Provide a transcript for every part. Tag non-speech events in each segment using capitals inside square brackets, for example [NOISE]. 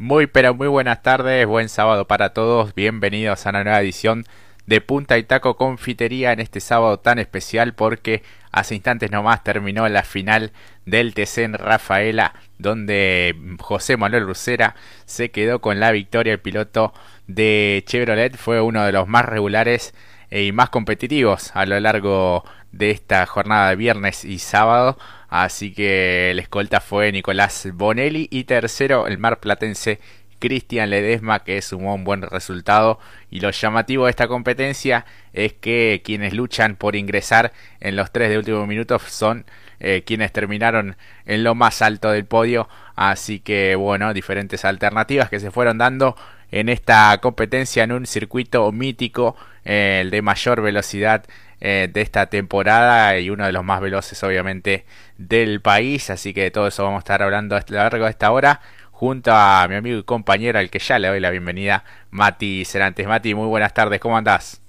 Muy pero muy buenas tardes, buen sábado para todos, bienvenidos a una nueva edición de Punta y Taco Confitería en este sábado tan especial porque hace instantes nomás terminó la final del TC Rafaela donde José Manuel Lucera se quedó con la victoria, el piloto de Chevrolet fue uno de los más regulares y más competitivos a lo largo de esta jornada de viernes y sábado Así que el escolta fue Nicolás Bonelli y tercero el mar platense Cristian Ledesma que sumó un buen resultado. Y lo llamativo de esta competencia es que quienes luchan por ingresar en los tres de último minutos son eh, quienes terminaron en lo más alto del podio. Así que bueno diferentes alternativas que se fueron dando en esta competencia en un circuito mítico eh, el de mayor velocidad eh, de esta temporada y uno de los más veloces obviamente del país. Así que de todo eso vamos a estar hablando a lo largo de esta hora junto a mi amigo y compañero al que ya le doy la bienvenida, Mati Cerantes. Mati, muy buenas tardes, ¿cómo andás?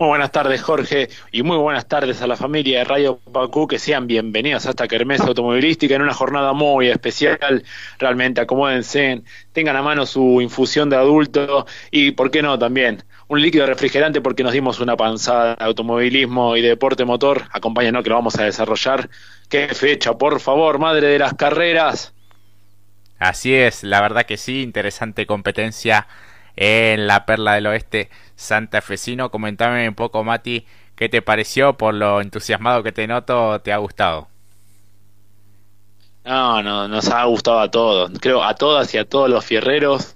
Muy buenas tardes, Jorge, y muy buenas tardes a la familia de Radio Pacú, que sean bienvenidos a esta automovilística en una jornada muy especial. Realmente acomódense, tengan a mano su infusión de adulto y, ¿por qué no, también un líquido refrigerante porque nos dimos una panzada de automovilismo y de deporte motor. Acompáñanos que lo vamos a desarrollar. ¿Qué fecha, por favor, madre de las carreras? Así es, la verdad que sí, interesante competencia en la Perla del Oeste Santa Fecino. Comentame un poco, Mati, qué te pareció por lo entusiasmado que te noto, ¿te ha gustado? No, no, nos ha gustado a todos, creo a todas y a todos los fierreros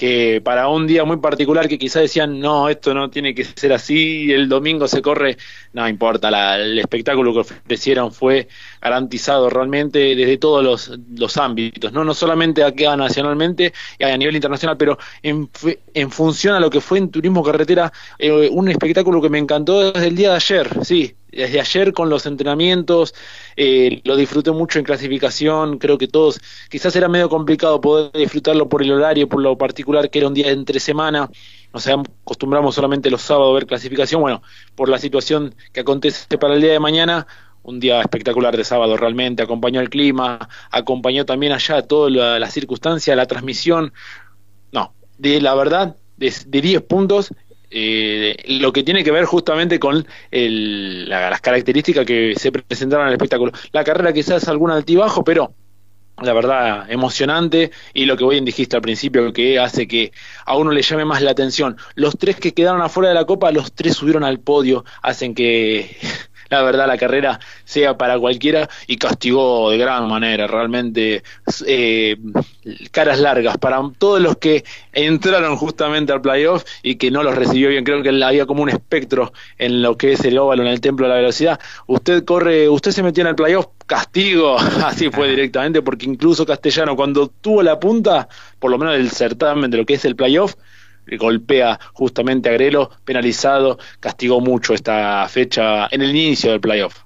que para un día muy particular que quizás decían, no, esto no tiene que ser así, el domingo se corre, no importa, el espectáculo que ofrecieron fue garantizado realmente desde todos los, los ámbitos, ¿no? no solamente acá nacionalmente y a nivel internacional, pero en, en función a lo que fue en turismo carretera, eh, un espectáculo que me encantó desde el día de ayer, sí, desde ayer con los entrenamientos, eh, lo disfruté mucho en clasificación, creo que todos, quizás era medio complicado poder disfrutarlo por el horario, por lo particular que era un día entre semana, nos acostumbramos solamente los sábados a ver clasificación, bueno, por la situación que acontece para el día de mañana, un día espectacular de sábado realmente, acompañó el clima, acompañó también allá toda la, la circunstancia, la transmisión, no, de la verdad, de 10 puntos, eh, lo que tiene que ver justamente con las características que se presentaron en el espectáculo. La carrera quizás algún altibajo, pero la verdad emocionante y lo que bien dijiste al principio que hace que a uno le llame más la atención. Los tres que quedaron afuera de la copa, los tres subieron al podio, hacen que la verdad la carrera sea para cualquiera y castigó de gran manera, realmente eh, caras largas para todos los que entraron justamente al playoff y que no los recibió bien. Creo que había como un espectro en lo que es el óvalo, en el templo de la velocidad. Usted corre, usted se metió en el playoff, castigo, [LAUGHS] así fue directamente, porque incluso Castellano cuando tuvo la punta, por lo menos del certamen de lo que es el playoff, golpea justamente a Grelo, penalizado, castigó mucho esta fecha en el inicio del playoff.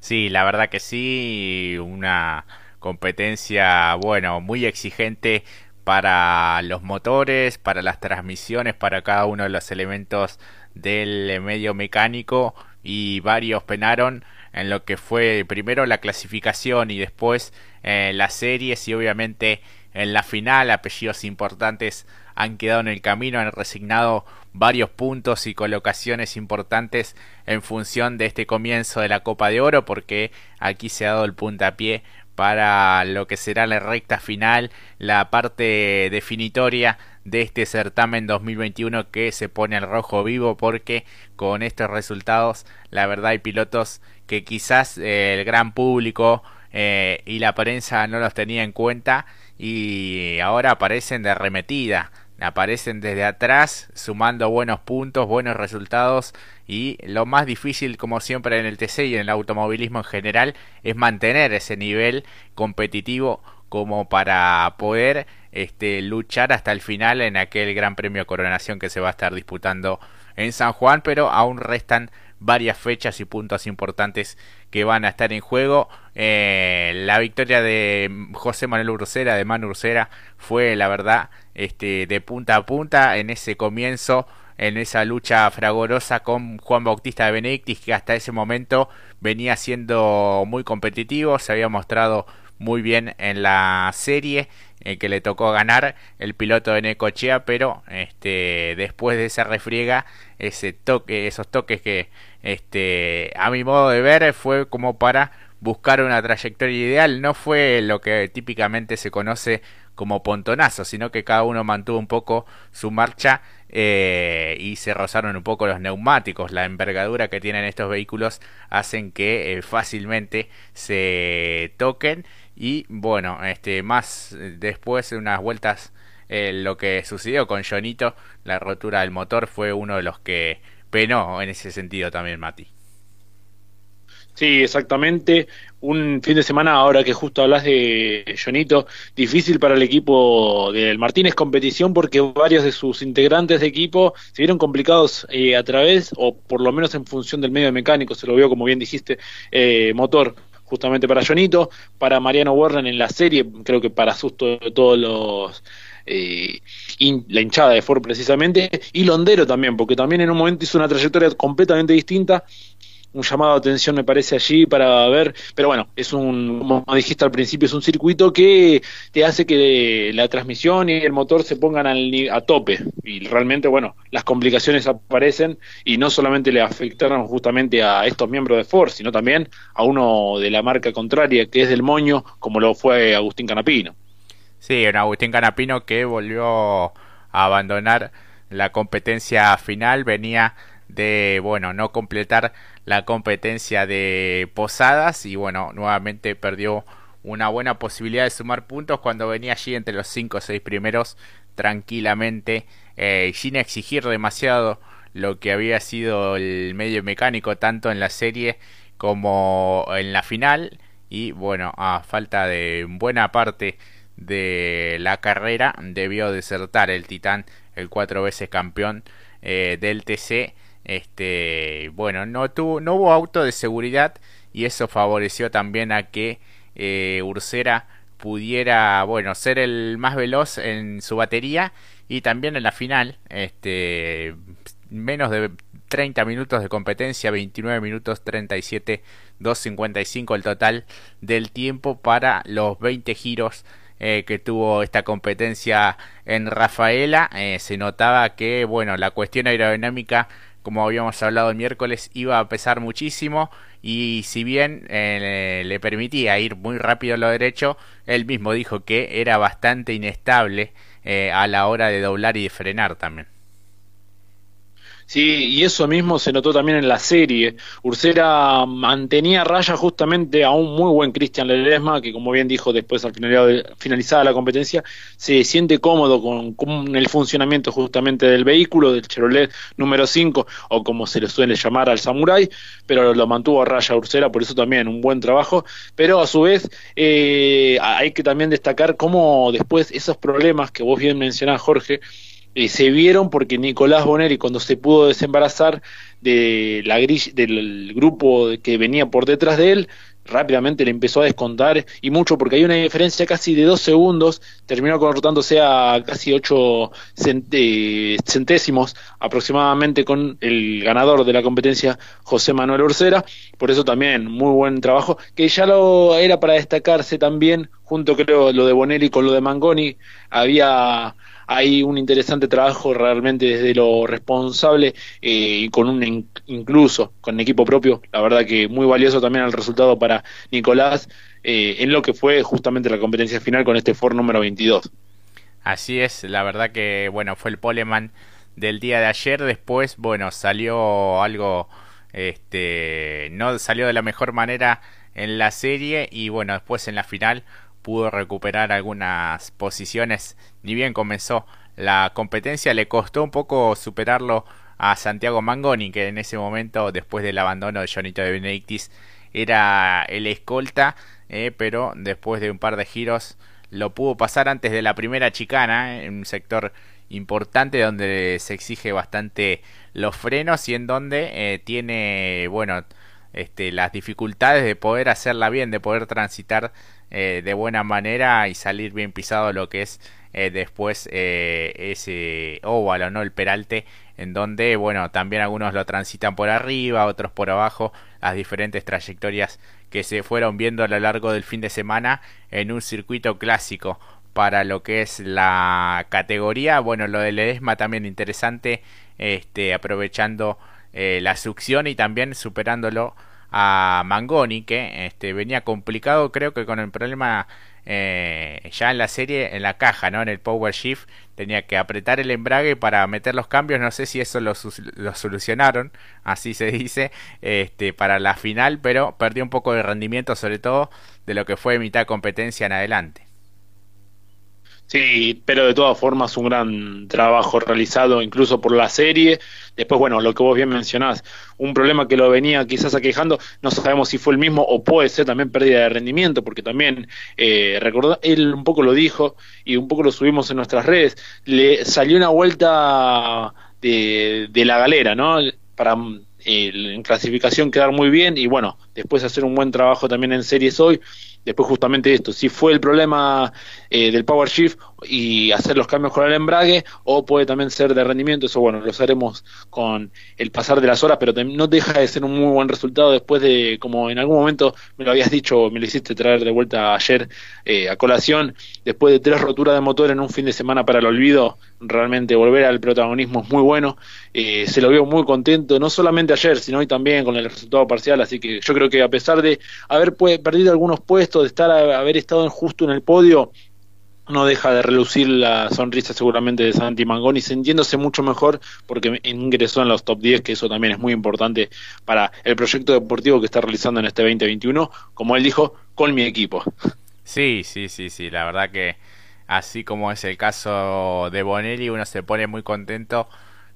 Sí, la verdad que sí, una competencia, bueno, muy exigente para los motores, para las transmisiones, para cada uno de los elementos del medio mecánico y varios penaron en lo que fue primero la clasificación y después eh, las series y obviamente en la final apellidos importantes han quedado en el camino, han resignado varios puntos y colocaciones importantes en función de este comienzo de la Copa de Oro, porque aquí se ha dado el puntapié para lo que será la recta final, la parte definitoria de este certamen 2021 que se pone al rojo vivo porque con estos resultados la verdad hay pilotos que quizás eh, el gran público eh, y la prensa no los tenía en cuenta y ahora aparecen de arremetida aparecen desde atrás sumando buenos puntos, buenos resultados y lo más difícil como siempre en el TC y en el automovilismo en general es mantener ese nivel competitivo como para poder este, luchar hasta el final en aquel Gran Premio Coronación que se va a estar disputando en San Juan, pero aún restan varias fechas y puntos importantes que van a estar en juego. Eh, la victoria de José Manuel Ursera, de Manu Ursera, fue la verdad este, de punta a punta en ese comienzo, en esa lucha fragorosa con Juan Bautista de Benedictis, que hasta ese momento venía siendo muy competitivo, se había mostrado muy bien en la serie eh, que le tocó ganar el piloto de Necochea, pero este, después de esa refriega, ese toque, esos toques que este, a mi modo de ver fue como para buscar una trayectoria ideal, no fue lo que típicamente se conoce como pontonazo, sino que cada uno mantuvo un poco su marcha eh, y se rozaron un poco los neumáticos. La envergadura que tienen estos vehículos hacen que eh, fácilmente se toquen y bueno, este más después de unas vueltas eh, lo que sucedió con Jonito, la rotura del motor fue uno de los que penó en ese sentido también Mati. Sí, exactamente. Un fin de semana, ahora que justo hablas de Jonito, difícil para el equipo del Martínez Competición porque varios de sus integrantes de equipo se vieron complicados eh, a través, o por lo menos en función del medio mecánico, se lo vio como bien dijiste, eh, motor justamente para Jonito, para Mariano Warren en la serie, creo que para susto de todos los... Eh, la hinchada de Ford precisamente, y Londero también, porque también en un momento hizo una trayectoria completamente distinta un llamado de atención me parece allí para ver, pero bueno, es un, como dijiste al principio, es un circuito que te hace que la transmisión y el motor se pongan al, a tope y realmente, bueno, las complicaciones aparecen y no solamente le afectaron justamente a estos miembros de Ford, sino también a uno de la marca contraria que es del Moño, como lo fue Agustín Canapino. Sí, un Agustín Canapino que volvió a abandonar la competencia final, venía de, bueno, no completar la competencia de Posadas y bueno, nuevamente perdió una buena posibilidad de sumar puntos cuando venía allí entre los 5 o 6 primeros tranquilamente eh, sin exigir demasiado lo que había sido el medio mecánico tanto en la serie como en la final. Y bueno a falta de buena parte de la carrera debió desertar el titán el cuatro veces campeón eh, del TC este, bueno, no, tuvo, no hubo auto de seguridad y eso favoreció también a que eh, Ursera pudiera, bueno, ser el más veloz en su batería y también en la final, este, menos de 30 minutos de competencia, 29 minutos 37, 2.55 el total del tiempo para los 20 giros eh, que tuvo esta competencia en Rafaela. Eh, se notaba que, bueno, la cuestión aerodinámica como habíamos hablado el miércoles, iba a pesar muchísimo y si bien eh, le permitía ir muy rápido a lo derecho, él mismo dijo que era bastante inestable eh, a la hora de doblar y de frenar también. Sí, y eso mismo se notó también en la serie. Ursera mantenía raya justamente a un muy buen Cristian Ledesma, que como bien dijo después al finalizada la competencia, se siente cómodo con, el funcionamiento justamente del vehículo, del Chevrolet número 5, o como se le suele llamar al Samurai, pero lo mantuvo a raya Ursera, por eso también un buen trabajo. Pero a su vez eh, hay que también destacar cómo después esos problemas que vos bien mencionás, Jorge, eh, se vieron porque Nicolás Bonelli cuando se pudo desembarazar de la del grupo que venía por detrás de él, rápidamente le empezó a descontar y mucho porque hay una diferencia casi de dos segundos, terminó cortándose a casi ocho eh, centésimos aproximadamente con el ganador de la competencia José Manuel Ursera, por eso también muy buen trabajo, que ya lo era para destacarse también, junto creo lo de Bonelli con lo de Mangoni, había hay un interesante trabajo realmente desde lo responsable eh, y con un incluso con equipo propio, la verdad que muy valioso también el resultado para Nicolás eh, en lo que fue justamente la competencia final con este Ford número 22. Así es, la verdad que bueno, fue el poleman del día de ayer, después bueno, salió algo este no salió de la mejor manera en la serie y bueno, después en la final pudo recuperar algunas posiciones, ni bien comenzó la competencia, le costó un poco superarlo a Santiago Mangoni, que en ese momento, después del abandono de Jonito de Benedictis, era el escolta, eh, pero después de un par de giros lo pudo pasar antes de la primera chicana, eh, en un sector importante donde se exige bastante los frenos y en donde eh, tiene, bueno, este, las dificultades de poder hacerla bien, de poder transitar eh, de buena manera y salir bien pisado lo que es eh, después eh, ese óvalo, ¿no? El peralte, en donde, bueno, también algunos lo transitan por arriba, otros por abajo, las diferentes trayectorias que se fueron viendo a lo largo del fin de semana en un circuito clásico para lo que es la categoría. Bueno, lo de Ledesma también interesante, este, aprovechando la succión y también superándolo a Mangoni, que este, venía complicado, creo que con el problema eh, ya en la serie, en la caja, ¿no? En el Power Shift, tenía que apretar el embrague para meter los cambios. No sé si eso lo, lo, solucionaron, así se dice, este, para la final, pero perdió un poco de rendimiento, sobre todo de lo que fue mitad competencia en adelante. Sí, pero de todas formas un gran trabajo realizado incluso por la serie. Después, bueno, lo que vos bien mencionás, un problema que lo venía quizás aquejando, no sabemos si fue el mismo o puede ser también pérdida de rendimiento, porque también, eh, él un poco lo dijo y un poco lo subimos en nuestras redes, le salió una vuelta de, de la galera, ¿no? Para eh, en clasificación quedar muy bien y bueno, después hacer un buen trabajo también en series hoy. Después justamente esto, si fue el problema eh, del Power Shift y hacer los cambios con el embrague, o puede también ser de rendimiento, eso bueno, lo haremos con el pasar de las horas, pero no deja de ser un muy buen resultado después de, como en algún momento me lo habías dicho, me lo hiciste traer de vuelta ayer eh, a colación, después de tres roturas de motor en un fin de semana para el olvido, realmente volver al protagonismo es muy bueno, eh, se lo veo muy contento, no solamente ayer, sino hoy también con el resultado parcial, así que yo creo que a pesar de haber perdido algunos puestos, de estar haber estado justo en el podio, no deja de relucir la sonrisa seguramente de Santi Mangoni, sintiéndose mucho mejor porque ingresó en los top 10, que eso también es muy importante para el proyecto deportivo que está realizando en este 2021, como él dijo, con mi equipo. Sí, sí, sí, sí, la verdad que así como es el caso de Bonelli, uno se pone muy contento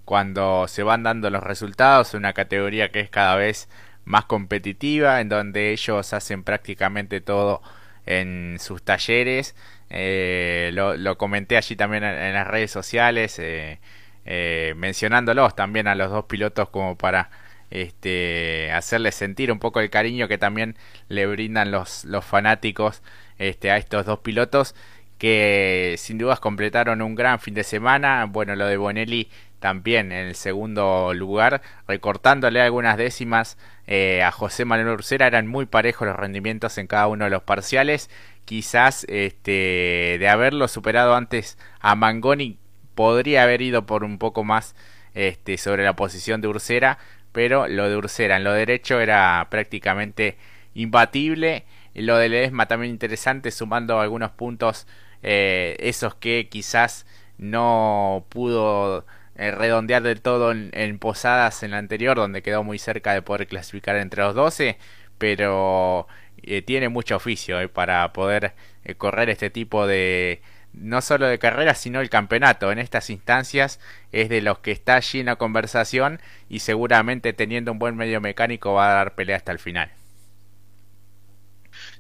cuando se van dando los resultados, una categoría que es cada vez más competitiva, en donde ellos hacen prácticamente todo en sus talleres. Eh, lo, comenté allí también en, las redes sociales, eh, eh, mencionándolos también a los dos pilotos como para este, hacerles sentir un poco el cariño que también le brindan los, los fanáticos este, a estos dos pilotos que sin dudas completaron un gran fin de semana. Bueno, lo de Bonelli también en el segundo lugar, recortándole algunas décimas eh, a José Manuel Ursera, eran muy parejos los rendimientos en cada uno de los parciales. Quizás este, de haberlo superado antes a Mangoni, podría haber ido por un poco más este, sobre la posición de Ursera, pero lo de Ursera en lo derecho era prácticamente imbatible. Lo de Ledesma también interesante, sumando algunos puntos, eh, esos que quizás no pudo eh, redondear del todo en, Posadas en la anterior, donde quedó muy cerca de poder clasificar entre los 12, pero eh, tiene mucho oficio eh, para poder correr este tipo de, no solo de carreras, sino el campeonato. En estas instancias es de los que está allí en la conversación y seguramente teniendo un buen medio mecánico va a dar pelea hasta el final.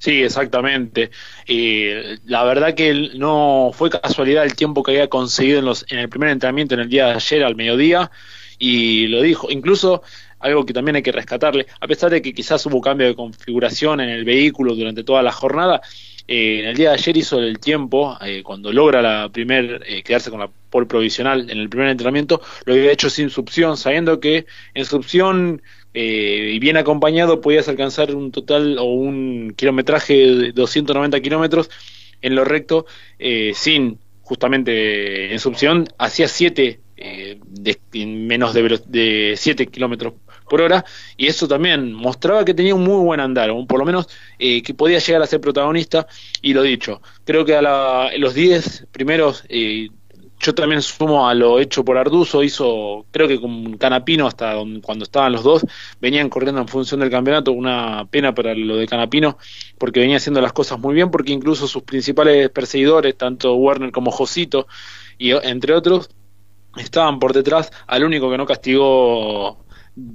Sí, exactamente. Eh, la verdad que no fue casualidad el tiempo que había conseguido en, los, en el primer entrenamiento en el día de ayer al mediodía y lo dijo. Incluso algo que también hay que rescatarle, a pesar de que quizás hubo cambio de configuración en el vehículo durante toda la jornada, eh, en el día de ayer hizo el tiempo, eh, cuando logra la primer, quedarse con la pole provisional en el primer entrenamiento, lo había hecho sin succión, sabiendo que en succión eh, y bien acompañado podías alcanzar un total o un kilometraje de 290 kilómetros en lo recto eh, sin justamente en succión hacía 7 eh, menos de, de 7 kilómetros por hora y eso también mostraba que tenía un muy buen andar o por lo menos que podía llegar a ser protagonista y lo dicho creo que a la, los 10 primeros yo también sumo a lo hecho por Arduzo, hizo, creo que con Canapino hasta cuando estaban los dos, venían corriendo en función del campeonato, una pena para lo de Canapino, porque venía haciendo las cosas muy bien, porque incluso sus principales perseguidores, tanto Werner como Josito, y entre otros, estaban por detrás, al único que no castigó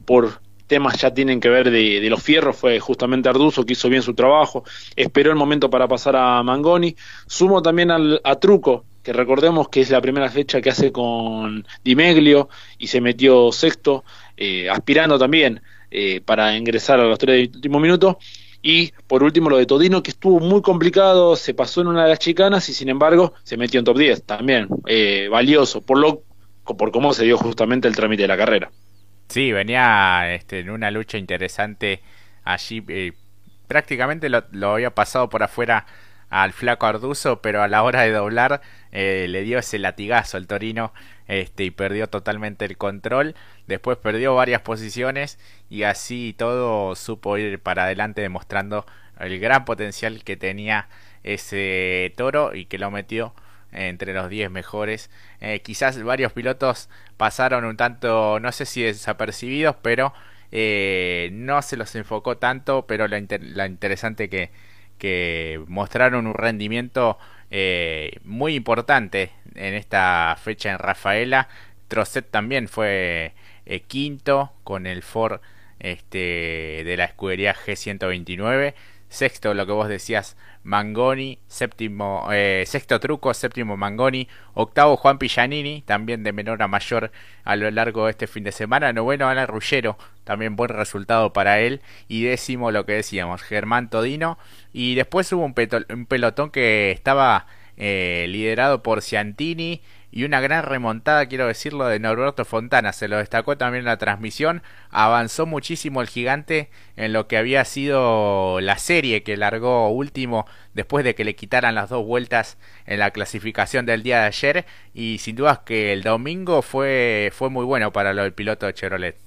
por temas ya tienen que ver de, los fierros fue justamente Arduzo que hizo bien su trabajo, esperó el momento para pasar a Mangoni, sumo también al, a Truco, recordemos que es la primera fecha que hace con Dimeglio y se metió sexto, eh, aspirando también eh, para ingresar a los tres últimos minutos. Y por último lo de Todino, que estuvo muy complicado, se pasó en una de las chicanas y sin embargo se metió en top 10 también, eh, valioso, por, lo, por cómo se dio justamente el trámite de la carrera. Sí, venía este, en una lucha interesante allí prácticamente lo había pasado por afuera al flaco Arduzo, pero a la hora de doblar eh, le dio ese latigazo al Torino este, y perdió totalmente el control. Después perdió varias posiciones y así todo supo ir para adelante demostrando el gran potencial que tenía ese toro y que lo metió entre los 10 mejores. Eh, quizás varios pilotos pasaron un tanto, no sé si desapercibidos, pero eh, no se los enfocó tanto, pero la, la interesante que que mostraron un rendimiento eh, muy importante en esta fecha en Rafaela. Trosset también fue eh, quinto con el Ford este, de la escudería G129. Sexto, lo que vos decías, Mangoni, séptimo, eh, sexto truco, séptimo Mangoni, octavo Juan Pillanini, también de menor a mayor a lo largo de este fin de semana, noveno Ana Rullero, también buen resultado para él, y décimo lo que decíamos, Germán Todino, y después hubo un, un pelotón que estaba eh, liderado por Ciantini, y una gran remontada, quiero decirlo, de Norberto Fontana. Se lo destacó también en la transmisión. Avanzó muchísimo el gigante en lo que había sido la serie que largó último después de que le quitaran las dos vueltas en la clasificación del día de ayer. Y sin dudas que el domingo fue, fue muy bueno para lo del piloto de Chevrolet.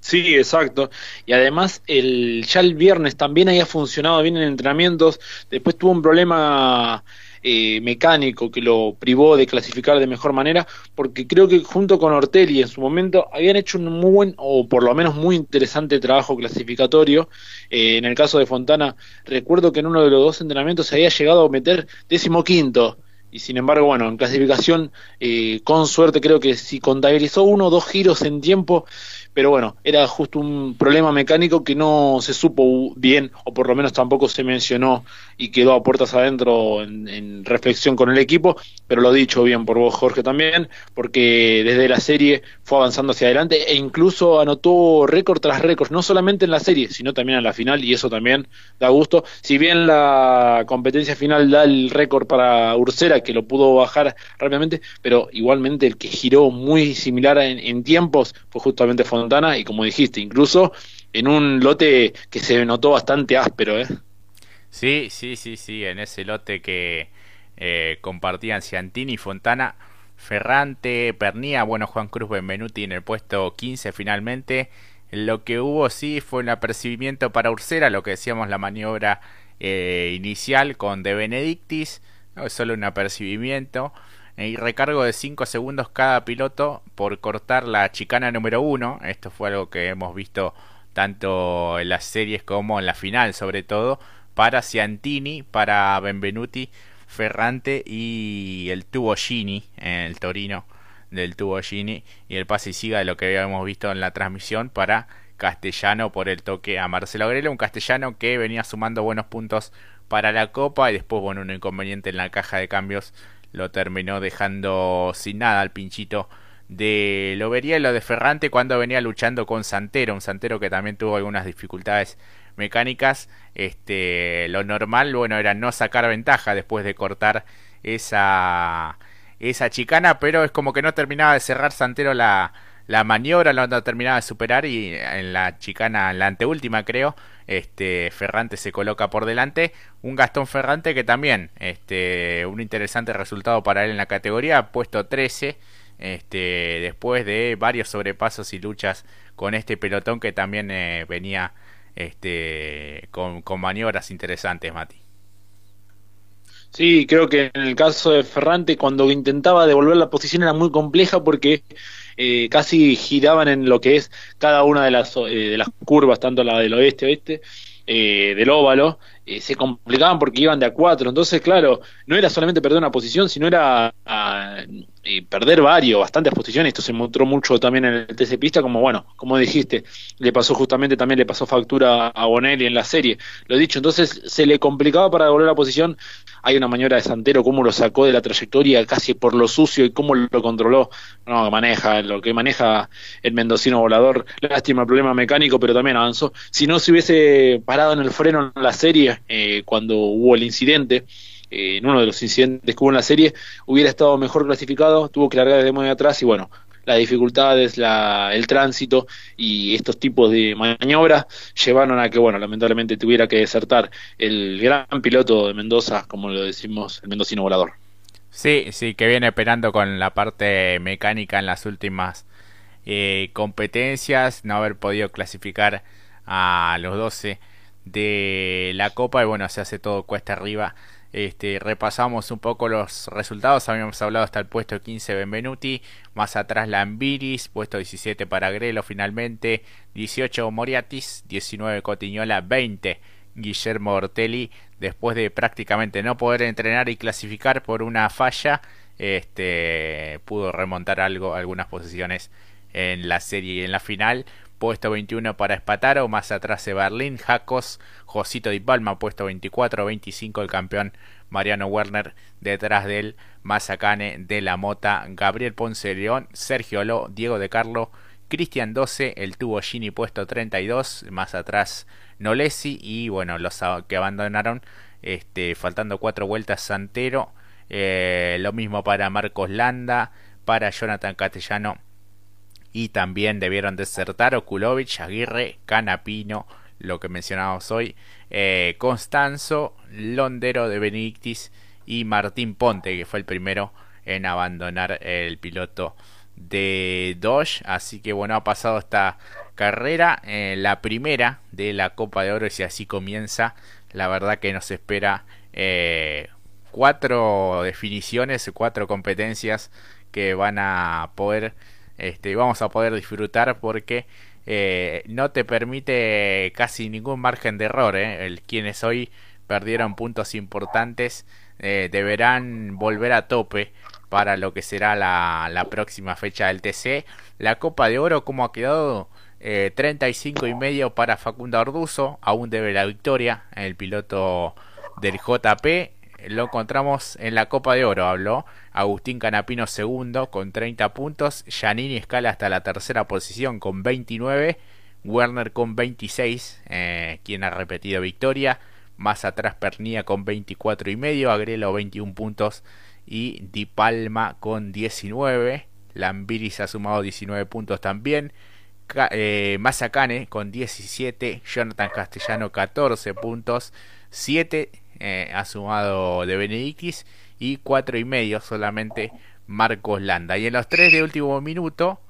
Sí, exacto. Y además, el, ya el viernes también había funcionado bien en entrenamientos. Después tuvo un problema eh, mecánico que lo privó de clasificar de mejor manera, porque creo que junto con Ortelli en su momento habían hecho un muy buen, o por lo menos muy interesante trabajo clasificatorio. Eh, en el caso de Fontana, recuerdo que en uno de los dos entrenamientos se había llegado a meter décimo quinto. Y sin embargo, bueno, en clasificación, eh, con suerte, creo que si contabilizó uno o dos giros en tiempo, pero bueno, era justo un problema mecánico que no se supo bien, o por lo menos tampoco se mencionó y quedó a puertas adentro en, reflexión con el equipo, pero lo dicho bien por vos, Jorge, también, porque desde la serie fue avanzando hacia adelante e incluso anotó récord tras récord, no solamente en la serie, sino también en la final, y eso también da gusto. Si bien la competencia final da el récord para Ursera, que lo pudo bajar rápidamente, pero igualmente el que giró muy similar en, tiempos fue justamente Fontana, y como dijiste, incluso en un lote que se notó bastante áspero, ¿eh? Sí, sí, sí, sí, en ese lote que eh, compartían Ciantini, Fontana, Ferrante, Pernía, bueno, Juan Cruz Benvenuti en el puesto 15 finalmente. Lo que hubo sí fue un apercibimiento para Ursera, lo que decíamos la maniobra eh, inicial con De Benedictis, no, solo un apercibimiento. Y recargo de 5 segundos cada piloto por cortar la chicana número 1. Esto fue algo que hemos visto tanto en las series como en la final sobre todo para Ciantini, para Benvenuti, Ferrante y el tubo Gini, el Torino del tubo Gini y el pase y siga de lo que habíamos visto en la transmisión para Castellano por el toque a Marcelo Grelo, un castellano que venía sumando buenos puntos para la Copa y después, bueno, un inconveniente en la caja de cambios lo terminó dejando sin nada al pinchito de lo vería lo de Ferrante cuando venía luchando con Santero, un Santero que también tuvo algunas dificultades mecánicas, este, lo normal, bueno, era no sacar ventaja después de cortar esa, esa chicana, pero es como que no terminaba de cerrar Santero la, la maniobra, no, terminaba de superar y en la chicana, la anteúltima creo, este, Ferrante se coloca por delante, un Gastón Ferrante que también, este, un interesante resultado para él en la categoría, puesto 13, este, después de varios sobrepasos y luchas con este pelotón que también eh, venía este, con, maniobras interesantes, Mati. Sí, creo que en el caso de Ferrante, cuando intentaba devolver la posición era muy compleja porque eh, casi giraban en lo que es cada una de las, eh, de las curvas, tanto la del oeste-oeste, eh, del óvalo, eh, se complicaban porque iban de a cuatro. Entonces, claro, no era solamente perder una posición, sino era eh, perder varios, bastantes posiciones. Esto se mostró mucho también en el TC Pista, como bueno, como dijiste, le pasó justamente también, le pasó factura a Bonelli en la serie. Lo dicho, entonces se le complicaba para devolver la posición. Hay una maniobra de Santero, cómo lo sacó de la trayectoria casi por lo sucio y cómo lo controló. No, maneja, lo que maneja el mendocino volador. Lástima el problema mecánico, pero también avanzó. Si no se hubiese parado en el freno en la serie, eh, cuando hubo el incidente, eh, en uno de los incidentes que hubo en la serie, hubiera estado mejor clasificado, tuvo que largar desde muy atrás y bueno, las dificultades, el tránsito y estos tipos de maniobras llevaron a que, bueno, lamentablemente tuviera que desertar el gran piloto de Mendoza, como lo decimos, el mendocino volador. Sí, sí, que viene esperando con la parte mecánica en las últimas eh, competencias, no haber podido clasificar a los 12 de la Copa y bueno, se hace todo cuesta arriba. Este, repasamos un poco los resultados, habíamos hablado hasta el puesto 15 Benvenuti, más atrás Lambiris, puesto 17 para Grelo finalmente, 18 Moriatis, 19 Cotiñola, 20 Guillermo Ortelli, después de prácticamente no poder entrenar y clasificar por una falla, este, pudo remontar algo, algunas posiciones en la serie y en la final. Puesto 21 para Espataro, más atrás de Berlín, Jacos, Josito Di Palma, puesto 24, 25 el campeón Mariano Werner, detrás de él Mazacane de la Mota, Gabriel Ponce León, Sergio Lo, Diego de Carlo, Cristian 12, el tubo Gini puesto 32, más atrás Nolesi y bueno, los que abandonaron, este, faltando cuatro vueltas Santero, eh, lo mismo para Marcos Landa, para Jonathan Castellano y también debieron desertar Okulovich, Aguirre, Canapino, lo que mencionamos hoy, eh, Constanzo, Londero de Benedictis y Martín Ponte, que fue el primero en abandonar el piloto de Dodge. Así que bueno, ha pasado esta carrera, eh, la primera de la Copa de Oro, y si así comienza, la verdad que nos espera eh, cuatro definiciones, cuatro competencias que van a poder este, vamos a poder disfrutar porque eh, no te permite casi ningún margen de error. Eh. El, quienes hoy perdieron puntos importantes eh, deberán volver a tope para lo que será la, la, próxima fecha del TC. La Copa de Oro, como ha quedado? 35 y medio para Facundo Arduzo, aún debe la victoria, el piloto del JP lo encontramos en la Copa de Oro, habló Agustín Canapino segundo con 30 puntos, Giannini escala hasta la tercera posición con 29, Werner con 26, eh, quien ha repetido victoria, más atrás Pernía con 24 y medio, Agrelo 21 puntos y Di Palma con 19, Lambiris ha sumado 19 puntos también, eh, Mazacane con 17, Jonathan Castellano 14 puntos, 7 eh, ha sumado de Benedictis y cuatro y medio solamente Marcos Landa. Y en los tres de último minuto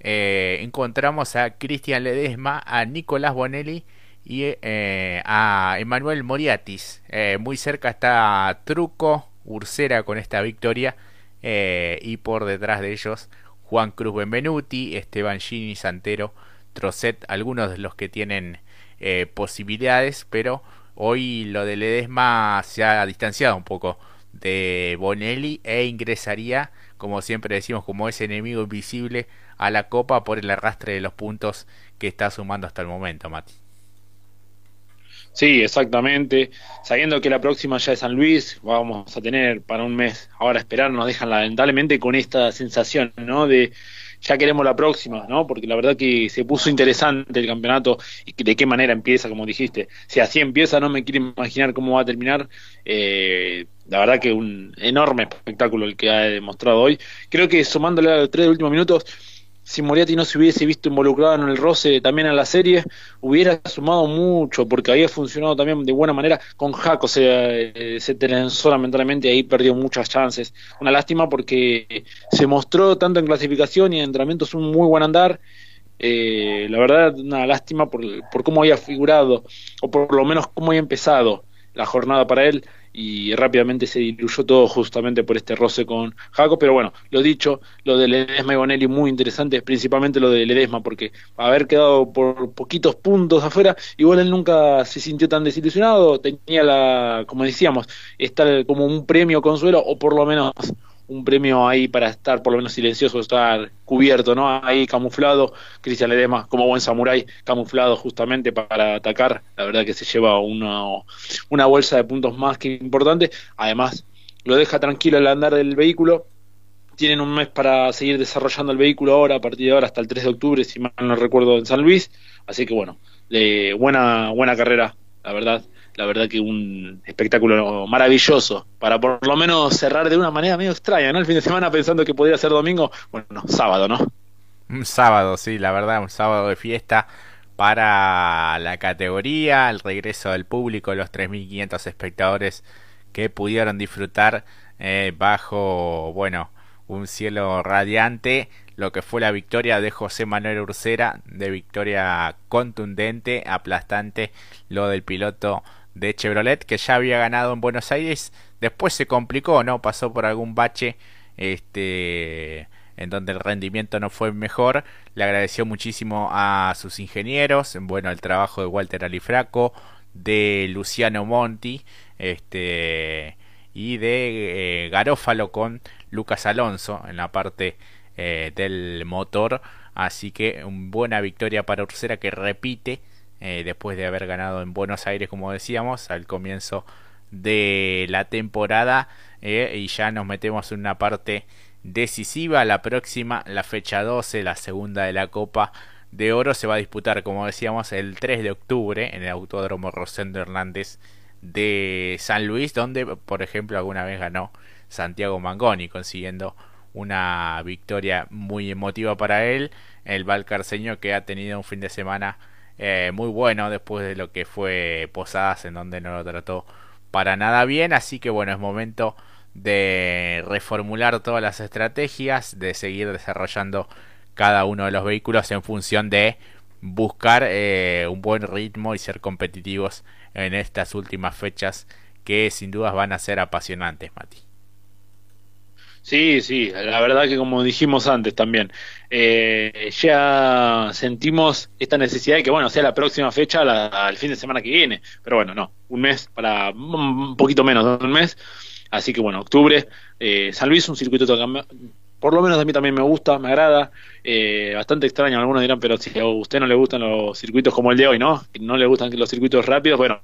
eh, encontramos a Cristian Ledesma, a Nicolás Bonelli y eh, a Emanuel Moriatis. muy cerca está Truco, Ursera con esta victoria y por detrás de ellos Juan Cruz Benvenuti, Esteban Gini, Santero, Trocet, algunos de los que tienen posibilidades, pero Hoy lo de Ledesma se ha distanciado un poco de Bonelli e ingresaría, como siempre decimos, como ese enemigo invisible a la Copa por el arrastre de los puntos que está sumando hasta el momento, Mati. Sí, exactamente. Sabiendo que la próxima ya es San Luis, vamos a tener para un mes ahora esperar, nos dejan lamentablemente con esta sensación, ¿no? De ya queremos la próxima, ¿no? Porque la verdad que se puso interesante el campeonato y de qué manera empieza, como dijiste. Si así empieza, no me quiero imaginar cómo va a terminar. Eh, la verdad que un enorme espectáculo el que ha demostrado hoy. Creo que sumándole a los tres últimos minutos, si Moriarty no se hubiese visto involucrado en el roce también en la serie, hubiera sumado mucho, porque había funcionado también de buena manera. Con Jaco se, eh, se trenzó lamentablemente ahí perdió muchas chances. Una lástima porque se mostró tanto en clasificación y en entrenamientos un muy buen andar. Eh, la verdad, una lástima por, por cómo había figurado, o por lo menos cómo había empezado la jornada para él y rápidamente se diluyó todo justamente por este roce con Jaco, pero bueno, lo dicho, lo de Ledesma y Bonelli muy interesante, principalmente lo de Ledesma, porque haber quedado por poquitos puntos afuera, igual él nunca se sintió tan desilusionado, tenía la, como decíamos, estar como un premio consuelo, o por lo menos un premio ahí para estar por lo menos silencioso, estar cubierto, ¿no? Ahí camuflado, Cristian Ledema como buen samurái, camuflado justamente para atacar, la verdad que se lleva una, una bolsa de puntos más que importante, además lo deja tranquilo el andar del vehículo, tienen un mes para seguir desarrollando el vehículo ahora, a partir de ahora hasta el 3 de octubre, si mal no recuerdo, en San Luis, así que bueno, de buena, buena carrera, la verdad la verdad que un espectáculo maravilloso para por lo menos cerrar de una manera medio extraña, ¿no? El fin de semana pensando que podría ser domingo, bueno, no, sábado, ¿no? Un sábado, sí, la verdad, un sábado de fiesta para la categoría, el regreso del público, los 3.500 espectadores que pudieron disfrutar eh, bajo, bueno, un cielo radiante, lo que fue la victoria de José Manuel Ursera, de victoria contundente, aplastante, lo del piloto de Chevrolet que ya había ganado en Buenos Aires, después se complicó, ¿no? Pasó por algún bache, este en donde el rendimiento no fue mejor. Le agradeció muchísimo a sus ingenieros, bueno, el trabajo de Walter Alifraco, de Luciano Monti, este y de eh, Garófalo con Lucas Alonso en la parte eh, del motor. Así que una buena victoria para Ursera que repite eh, después de haber ganado en Buenos Aires, como decíamos, al comienzo de la temporada. y ya nos metemos en una parte decisiva. La próxima, la fecha 12, la segunda de la Copa de Oro, se va a disputar, como decíamos, el 3 de octubre en el Autódromo Rosendo Hernández de San Luis, donde, por ejemplo, alguna vez ganó Santiago Mangoni, consiguiendo una victoria muy emotiva para él. El Valcarceño que ha tenido un fin de semana eh, muy bueno después de lo que fue Posadas, en donde no lo trató para nada bien. Así que bueno, es momento de reformular todas las estrategias, de seguir desarrollando cada uno de los vehículos en función de buscar eh, un buen ritmo y ser competitivos en estas últimas fechas que sin dudas van a ser apasionantes, Mati. Sí, sí, la verdad que como dijimos antes también, eh, ya sentimos esta necesidad de que, bueno, sea la próxima fecha, al fin de semana que viene, pero bueno, no, un mes para un poquito menos de un mes, así que bueno, octubre, eh, San Luis, un circuito por lo menos a mí también me gusta, me agrada, eh, bastante extraño, algunos dirán, pero si a usted no le gustan los circuitos como el de hoy, ¿no? No le gustan los circuitos rápidos, bueno,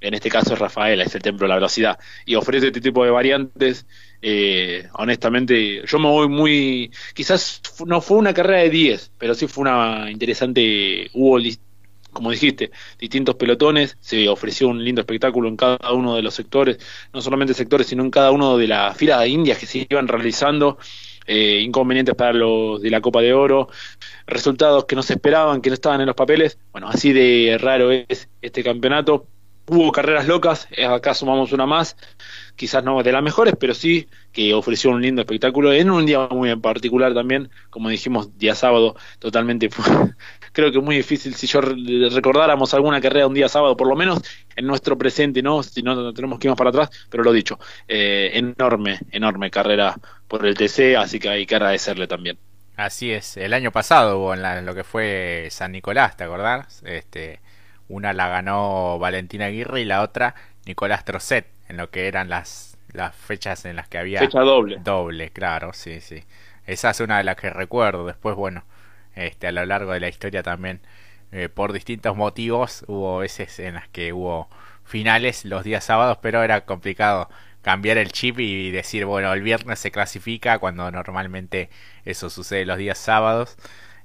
en este caso es Rafaela, es el templo de la velocidad, y ofrece este tipo de variantes, eh, honestamente, yo me voy muy, quizás no fue una carrera de 10, pero sí fue una interesante, hubo como dijiste, distintos pelotones, se ofreció un lindo espectáculo en cada uno de los sectores, no solamente sectores, sino en cada uno de las filas de indias que se iban realizando, eh, inconvenientes para los de la Copa de Oro, resultados que no se esperaban, que no estaban en los papeles. Bueno, así de raro es este campeonato. Hubo carreras locas, eh, acá sumamos una más, quizás no de las mejores, pero sí que ofreció un lindo espectáculo en un día muy en particular también, como dijimos, día sábado, totalmente [LAUGHS] creo que muy difícil si yo recordáramos alguna carrera un día sábado, por lo menos en nuestro presente, ¿no? Si no tenemos que ir más para atrás, pero lo dicho, eh, enorme, enorme carrera por el TC, así que hay que agradecerle también. Así es, el año pasado hubo en, lo que fue San Nicolás, ¿te acordás? Este, una la ganó Valentina Aguirre y la otra Nicolás Trocet, en lo que eran las, las fechas en las que había... Fecha doble. Doble, claro, sí, sí. Esa es una de las que recuerdo. Después, bueno, este, a lo largo de la historia también, eh, por distintos motivos, hubo veces en las que hubo finales los días sábados, pero era complicado cambiar el chip y decir, bueno, el viernes se clasifica cuando normalmente eso sucede los días sábados.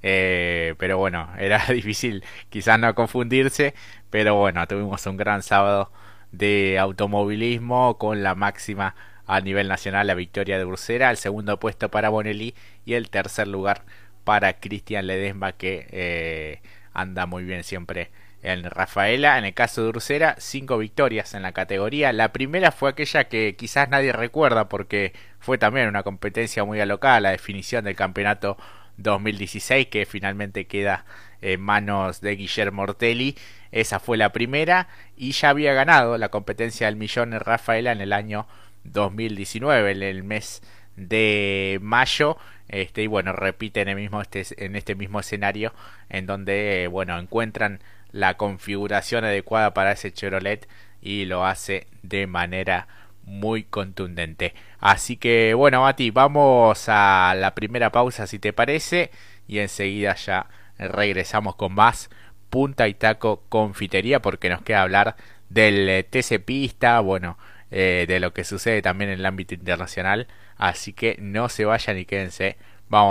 Eh, pero bueno, [LAUGHS] era difícil quizás no confundirse, pero bueno, tuvimos un gran sábado de automovilismo con la máxima a nivel nacional la victoria de Brucera, el segundo puesto para Bonelli y el tercer lugar para Cristian Ledesma que eh, anda muy bien siempre en Rafaela. En el caso de Brucera, cinco victorias en la categoría. La primera fue aquella que quizás nadie recuerda porque fue también una competencia muy alocada, la definición del campeonato 2016 que finalmente queda en manos de Guillermo Ortelli. Esa fue la primera y ya había ganado la competencia del millón en Rafaela en el año 2019, en el mes de mayo. Este, y bueno, repiten en, mismo este, en este mismo escenario en donde bueno, encuentran la configuración adecuada para ese Chevrolet y lo hace de manera muy contundente. Así que bueno, Mati, vamos a la primera pausa si te parece y enseguida ya regresamos con más Punta y Taco Confitería porque nos queda hablar del eh, TC Pista, bueno, eh, de lo que sucede también en el ámbito internacional. Así que no se vayan y quédense. Vamos